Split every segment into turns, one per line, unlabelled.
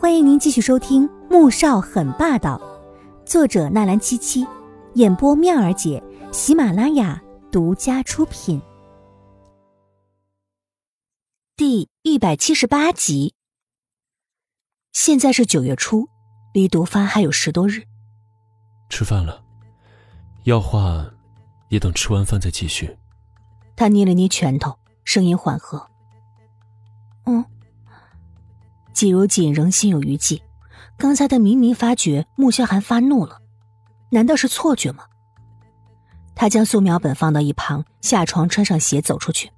欢迎您继续收听《穆少很霸道》，作者纳兰七七，演播妙儿姐，喜马拉雅独家出品，第一百七十八集。现在是九月初，离毒发还有十多日。
吃饭了，要话也等吃完饭再继续。
他捏了捏拳头，声音缓和：“嗯。”季如锦仍心有余悸，刚才他明明发觉穆萧寒发怒了，难道是错觉吗？他将素描本放到一旁，下床穿上鞋走出去。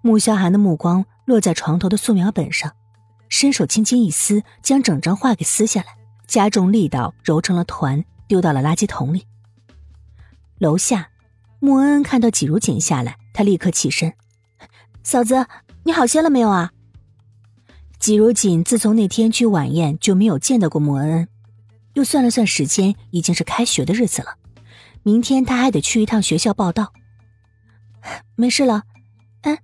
穆萧寒的目光落在床头的素描本上，伸手轻轻一撕，将整张画给撕下来，加重力道揉成了团，丢到了垃圾桶里。楼下，穆恩恩看到季如锦下来，他立刻起身：“嫂子，你好些了没有啊？”季如锦自从那天去晚宴就没有见到过穆恩恩，又算了算时间，已经是开学的日子了。明天他还得去一趟学校报道。没事了，哎，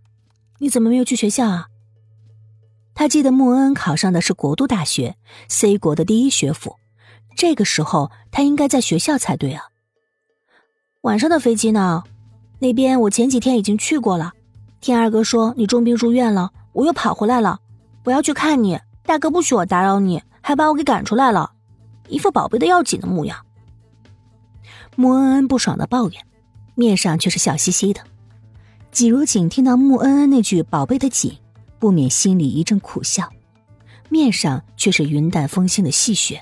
你怎么没有去学校啊？他记得穆恩恩考上的是国都大学，C 国的第一学府，这个时候他应该在学校才对啊。晚上的飞机呢？那边我前几天已经去过了。天二哥说你重病入院了，我又跑回来了。我要去看你，大哥不许我打扰你，还把我给赶出来了，一副宝贝的要紧的模样。穆恩恩不爽的抱怨，面上却是笑嘻嘻的。季如锦听到穆恩恩那句“宝贝的紧”，不免心里一阵苦笑，面上却是云淡风轻的戏谑。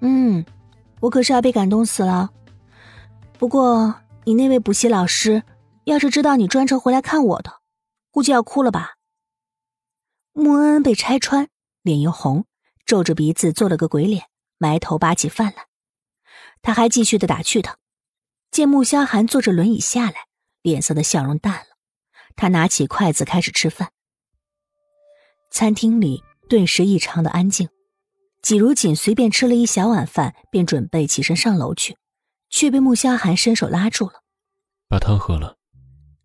嗯，我可是要被感动死了。不过你那位补习老师，要是知道你专程回来看我的，估计要哭了吧。穆恩恩被拆穿，脸又红，皱着鼻子做了个鬼脸，埋头扒起饭来。他还继续的打趣他，见穆萧寒坐着轮椅下来，脸色的笑容淡了。他拿起筷子开始吃饭。餐厅里顿时异常的安静。季如锦随便吃了一小碗饭，便准备起身上楼去，却被穆萧寒伸手拉住了。
把汤喝了。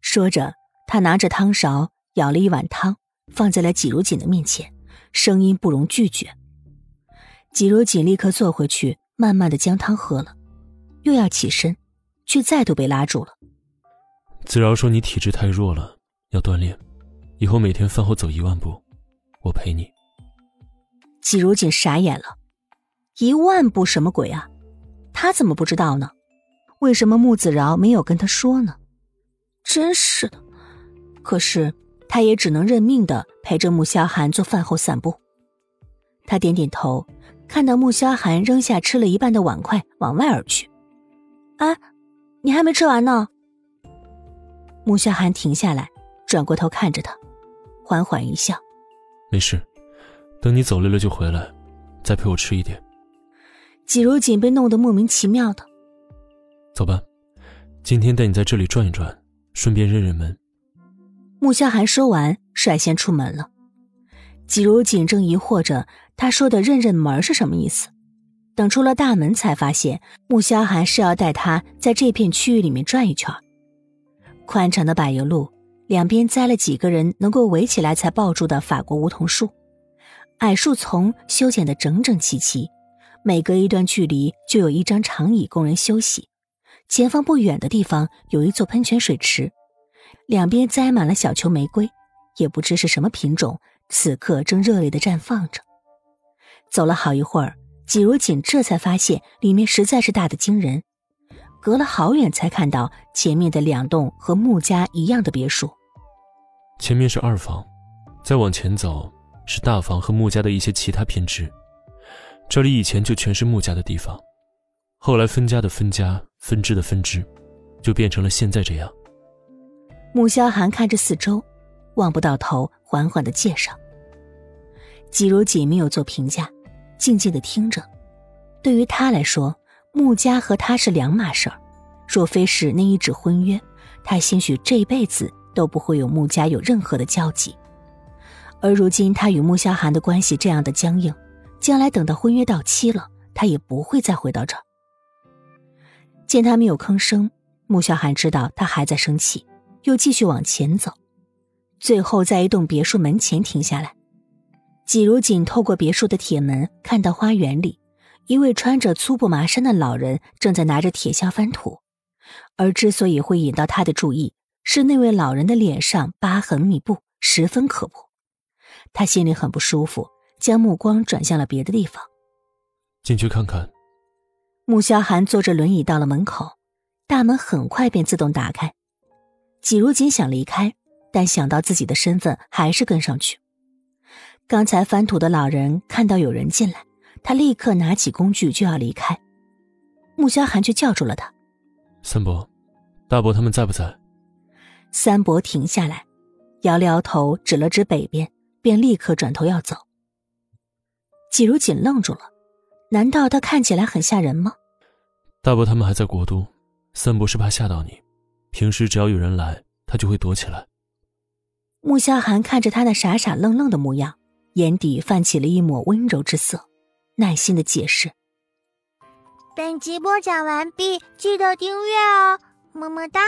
说着，他拿着汤勺舀了一碗汤。放在了季如锦的面前，声音不容拒绝。季如锦立刻坐回去，慢慢的将汤喝了，又要起身，却再度被拉住了。
子饶说你体质太弱了，要锻炼，以后每天饭后走一万步，我陪你。
季如锦傻眼了，一万步什么鬼啊？他怎么不知道呢？为什么穆子饶没有跟他说呢？真是的，可是。他也只能认命的陪着穆萧寒做饭后散步。他点点头，看到穆萧寒扔下吃了一半的碗筷往外而去。啊，你还没吃完呢。穆萧寒停下来，转过头看着他，缓缓一笑：“
没事，等你走累了就回来，再陪我吃一点。”
季如锦被弄得莫名其妙的。
走吧，今天带你在这里转一转，顺便认认门。
穆萧寒说完，率先出门了。季如锦正疑惑着他说的“认认门”是什么意思，等出了大门，才发现穆萧寒是要带他在这片区域里面转一圈。宽敞的柏油路两边栽了几个人能够围起来才抱住的法国梧桐树，矮树丛修剪得整整齐齐，每隔一段距离就有一张长椅供人休息。前方不远的地方有一座喷泉水池。两边栽满了小球玫瑰，也不知是什么品种，此刻正热烈的绽放着。走了好一会儿，季如锦这才发现里面实在是大的惊人，隔了好远才看到前面的两栋和穆家一样的别墅。
前面是二房，再往前走是大房和穆家的一些其他偏支。这里以前就全是穆家的地方，后来分家的分家，分支的分支，就变成了现在这样。
穆萧寒看着四周，望不到头，缓缓的介绍。季如锦没有做评价，静静的听着。对于他来说，穆家和他是两码事儿。若非是那一纸婚约，他兴许这辈子都不会有穆家有任何的交集。而如今他与穆萧寒的关系这样的僵硬，将来等到婚约到期了，他也不会再回到这儿。见他没有吭声，穆萧寒知道他还在生气。又继续往前走，最后在一栋别墅门前停下来。季如锦透过别墅的铁门，看到花园里一位穿着粗布麻衫的老人正在拿着铁锹翻土。而之所以会引到他的注意，是那位老人的脸上疤痕密布，十分可怖。他心里很不舒服，将目光转向了别的地方。
进去看看。
穆萧寒坐着轮椅到了门口，大门很快便自动打开。季如锦想离开，但想到自己的身份，还是跟上去。刚才翻土的老人看到有人进来，他立刻拿起工具就要离开，穆萧寒却叫住了他：“
三伯，大伯他们在不在？”
三伯停下来，摇了摇头，指了指北边，便立刻转头要走。季如锦愣住了，难道他看起来很吓人吗？
大伯他们还在国都，三伯是怕吓到你。平时只要有人来，他就会躲起来。
穆萧寒看着他那傻傻愣愣的模样，眼底泛起了一抹温柔之色，耐心的解释：“
本集播讲完毕，记得订阅哦，么么哒。”